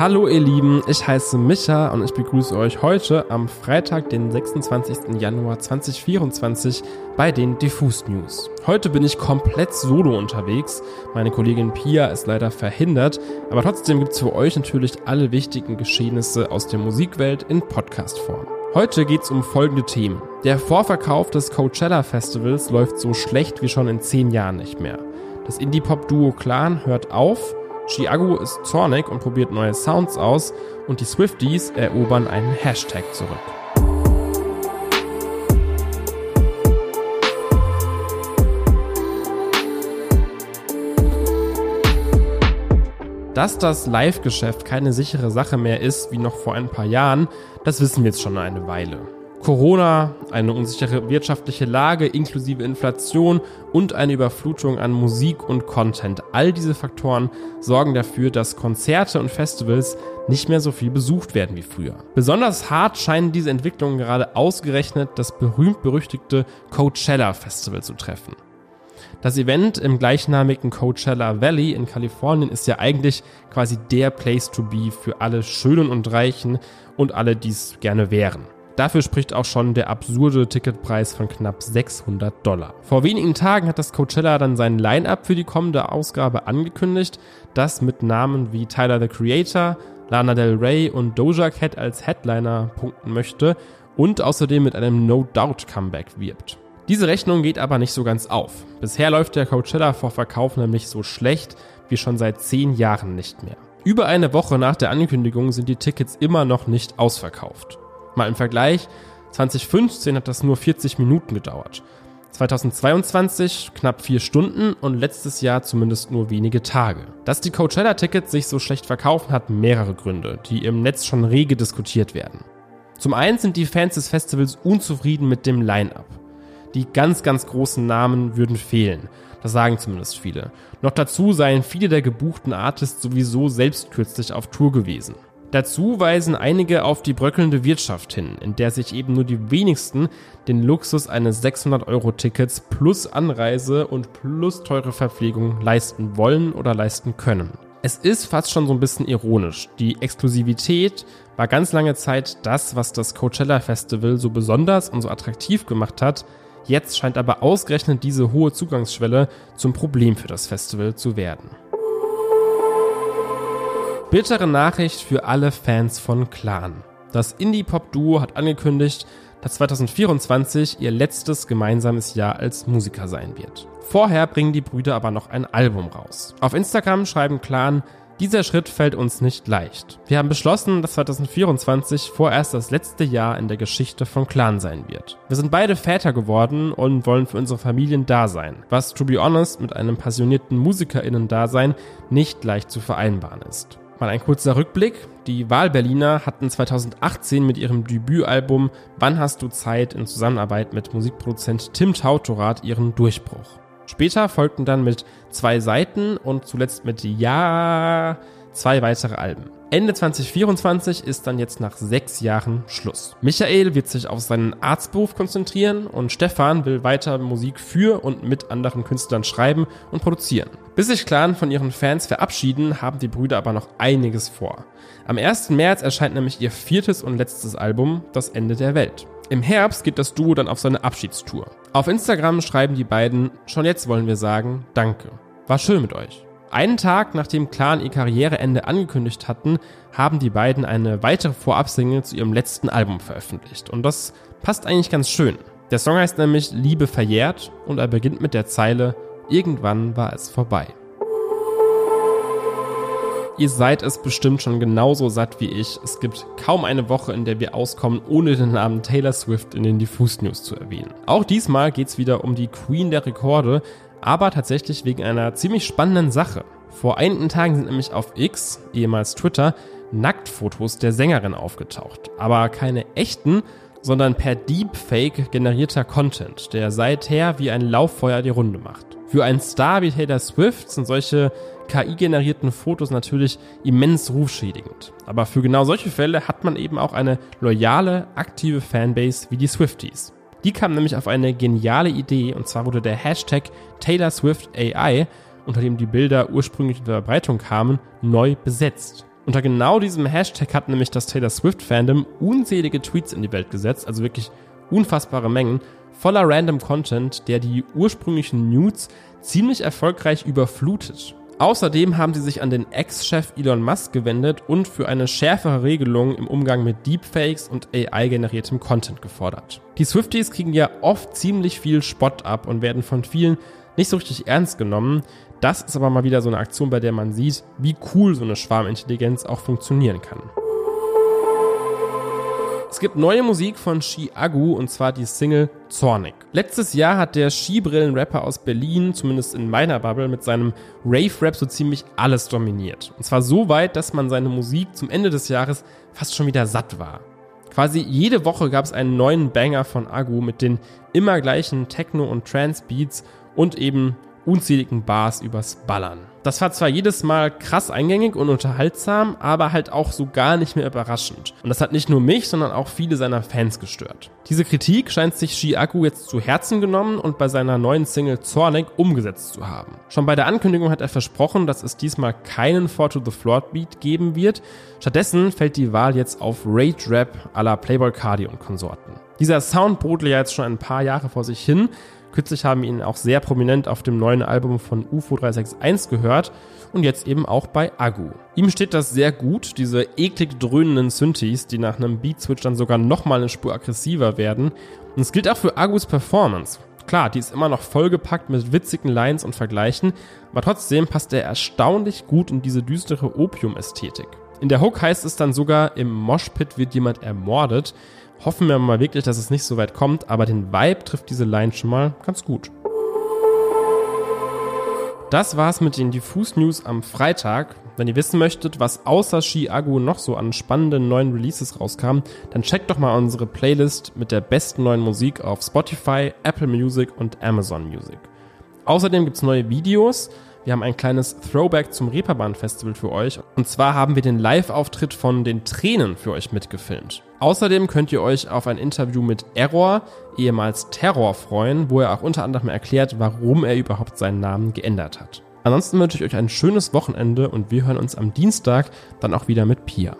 Hallo ihr Lieben, ich heiße Micha und ich begrüße euch heute am Freitag, den 26. Januar 2024 bei den Diffus News. Heute bin ich komplett solo unterwegs. Meine Kollegin Pia ist leider verhindert, aber trotzdem gibt es für euch natürlich alle wichtigen Geschehnisse aus der Musikwelt in Podcastform. Heute geht es um folgende Themen. Der Vorverkauf des Coachella Festivals läuft so schlecht wie schon in zehn Jahren nicht mehr. Das Indie-Pop-Duo Clan hört auf Chiago ist zornig und probiert neue Sounds aus und die Swifties erobern einen Hashtag zurück. Dass das Live-Geschäft keine sichere Sache mehr ist wie noch vor ein paar Jahren, das wissen wir jetzt schon eine Weile. Corona, eine unsichere wirtschaftliche Lage inklusive Inflation und eine Überflutung an Musik und Content. All diese Faktoren sorgen dafür, dass Konzerte und Festivals nicht mehr so viel besucht werden wie früher. Besonders hart scheinen diese Entwicklungen gerade ausgerechnet das berühmt-berüchtigte Coachella Festival zu treffen. Das Event im gleichnamigen Coachella Valley in Kalifornien ist ja eigentlich quasi der Place to be für alle Schönen und Reichen und alle, die es gerne wären. Dafür spricht auch schon der absurde Ticketpreis von knapp 600 Dollar. Vor wenigen Tagen hat das Coachella dann sein Line-up für die kommende Ausgabe angekündigt, das mit Namen wie Tyler the Creator, Lana Del Rey und Doja Cat als Headliner punkten möchte und außerdem mit einem No Doubt Comeback wirbt. Diese Rechnung geht aber nicht so ganz auf. Bisher läuft der Coachella vor Verkauf nämlich so schlecht wie schon seit zehn Jahren nicht mehr. Über eine Woche nach der Ankündigung sind die Tickets immer noch nicht ausverkauft. Mal im Vergleich, 2015 hat das nur 40 Minuten gedauert. 2022 knapp vier Stunden und letztes Jahr zumindest nur wenige Tage. Dass die Coachella-Tickets sich so schlecht verkaufen, hat mehrere Gründe, die im Netz schon rege diskutiert werden. Zum einen sind die Fans des Festivals unzufrieden mit dem Line-up. Die ganz, ganz großen Namen würden fehlen. Das sagen zumindest viele. Noch dazu seien viele der gebuchten Artists sowieso selbst kürzlich auf Tour gewesen. Dazu weisen einige auf die bröckelnde Wirtschaft hin, in der sich eben nur die wenigsten den Luxus eines 600-Euro-Tickets plus Anreise und plus teure Verpflegung leisten wollen oder leisten können. Es ist fast schon so ein bisschen ironisch. Die Exklusivität war ganz lange Zeit das, was das Coachella Festival so besonders und so attraktiv gemacht hat. Jetzt scheint aber ausgerechnet diese hohe Zugangsschwelle zum Problem für das Festival zu werden. Bittere Nachricht für alle Fans von Clan. Das Indie-Pop-Duo hat angekündigt, dass 2024 ihr letztes gemeinsames Jahr als Musiker sein wird. Vorher bringen die Brüder aber noch ein Album raus. Auf Instagram schreiben Clan, dieser Schritt fällt uns nicht leicht. Wir haben beschlossen, dass 2024 vorerst das letzte Jahr in der Geschichte von Clan sein wird. Wir sind beide Väter geworden und wollen für unsere Familien da sein, was, to be honest, mit einem passionierten MusikerInnen-Dasein nicht leicht zu vereinbaren ist. Mal ein kurzer Rückblick. Die Wahlberliner hatten 2018 mit ihrem Debütalbum Wann hast du Zeit in Zusammenarbeit mit Musikproduzent Tim Tautorat ihren Durchbruch. Später folgten dann mit zwei Seiten und zuletzt mit Ja zwei weitere Alben. Ende 2024 ist dann jetzt nach sechs Jahren Schluss. Michael wird sich auf seinen Arztberuf konzentrieren und Stefan will weiter Musik für und mit anderen Künstlern schreiben und produzieren. Bis sich Clan von ihren Fans verabschieden, haben die Brüder aber noch einiges vor. Am 1. März erscheint nämlich ihr viertes und letztes Album, Das Ende der Welt. Im Herbst geht das Duo dann auf seine Abschiedstour. Auf Instagram schreiben die beiden, schon jetzt wollen wir sagen, danke. War schön mit euch. Einen Tag nachdem Clan ihr Karriereende angekündigt hatten, haben die beiden eine weitere Vorabsingle zu ihrem letzten Album veröffentlicht. Und das passt eigentlich ganz schön. Der Song heißt nämlich Liebe verjährt und er beginnt mit der Zeile Irgendwann war es vorbei. Ihr seid es bestimmt schon genauso satt wie ich. Es gibt kaum eine Woche, in der wir auskommen, ohne den Namen Taylor Swift in den Diffus News zu erwähnen. Auch diesmal geht es wieder um die Queen der Rekorde, aber tatsächlich wegen einer ziemlich spannenden Sache. Vor einigen Tagen sind nämlich auf X, ehemals Twitter, Nacktfotos der Sängerin aufgetaucht. Aber keine echten, sondern per Deepfake generierter Content, der seither wie ein Lauffeuer die Runde macht. Für einen Star wie Taylor Swift sind solche KI-generierten Fotos natürlich immens rufschädigend. Aber für genau solche Fälle hat man eben auch eine loyale, aktive Fanbase wie die Swifties. Die kam nämlich auf eine geniale Idee und zwar wurde der Hashtag Taylor Swift AI, unter dem die Bilder ursprünglich in Verbreitung kamen, neu besetzt. Unter genau diesem Hashtag hat nämlich das Taylor Swift Fandom unzählige Tweets in die Welt gesetzt, also wirklich unfassbare Mengen, voller random Content, der die ursprünglichen Nudes ziemlich erfolgreich überflutet. Außerdem haben sie sich an den Ex-Chef Elon Musk gewendet und für eine schärfere Regelung im Umgang mit Deepfakes und AI-generiertem Content gefordert. Die Swifties kriegen ja oft ziemlich viel Spott ab und werden von vielen nicht so richtig ernst genommen. Das ist aber mal wieder so eine Aktion, bei der man sieht, wie cool so eine Schwarmintelligenz auch funktionieren kann. Es gibt neue Musik von Shi Agu und zwar die Single Zornig. Letztes Jahr hat der Skibrillen-Rapper aus Berlin, zumindest in meiner Bubble, mit seinem Rave-Rap so ziemlich alles dominiert. Und zwar so weit, dass man seine Musik zum Ende des Jahres fast schon wieder satt war. Quasi jede Woche gab es einen neuen Banger von Agu mit den immer gleichen Techno- und Trance-Beats und eben unzähligen Bars übers Ballern. Das war zwar jedes Mal krass eingängig und unterhaltsam, aber halt auch so gar nicht mehr überraschend. Und das hat nicht nur mich, sondern auch viele seiner Fans gestört. Diese Kritik scheint sich Shiaku jetzt zu Herzen genommen und bei seiner neuen Single Zornig umgesetzt zu haben. Schon bei der Ankündigung hat er versprochen, dass es diesmal keinen Four to the Floor Beat geben wird. Stattdessen fällt die Wahl jetzt auf Rage Rap à la Playboy Cardi und Konsorten. Dieser Sound brodelt ja jetzt schon ein paar Jahre vor sich hin Kürzlich haben ihn auch sehr prominent auf dem neuen Album von UFO 361 gehört und jetzt eben auch bei Agu. Ihm steht das sehr gut, diese eklig dröhnenden Synthes, die nach einem Beat-Switch dann sogar nochmal eine Spur aggressiver werden. Und es gilt auch für Agus Performance. Klar, die ist immer noch vollgepackt mit witzigen Lines und Vergleichen, aber trotzdem passt er erstaunlich gut in diese düstere Opium-Ästhetik. In der Hook heißt es dann sogar, im Moshpit wird jemand ermordet. Hoffen wir mal wirklich, dass es nicht so weit kommt, aber den Vibe trifft diese Line schon mal ganz gut. Das war's mit den Diffus News am Freitag. Wenn ihr wissen möchtet, was außer Shiago noch so an spannenden neuen Releases rauskam, dann checkt doch mal unsere Playlist mit der besten neuen Musik auf Spotify, Apple Music und Amazon Music. Außerdem gibt's neue Videos. Wir haben ein kleines Throwback zum Reeperbahn Festival für euch. Und zwar haben wir den Live-Auftritt von den Tränen für euch mitgefilmt. Außerdem könnt ihr euch auf ein Interview mit Error, ehemals Terror, freuen, wo er auch unter anderem erklärt, warum er überhaupt seinen Namen geändert hat. Ansonsten wünsche ich euch ein schönes Wochenende und wir hören uns am Dienstag dann auch wieder mit Pia.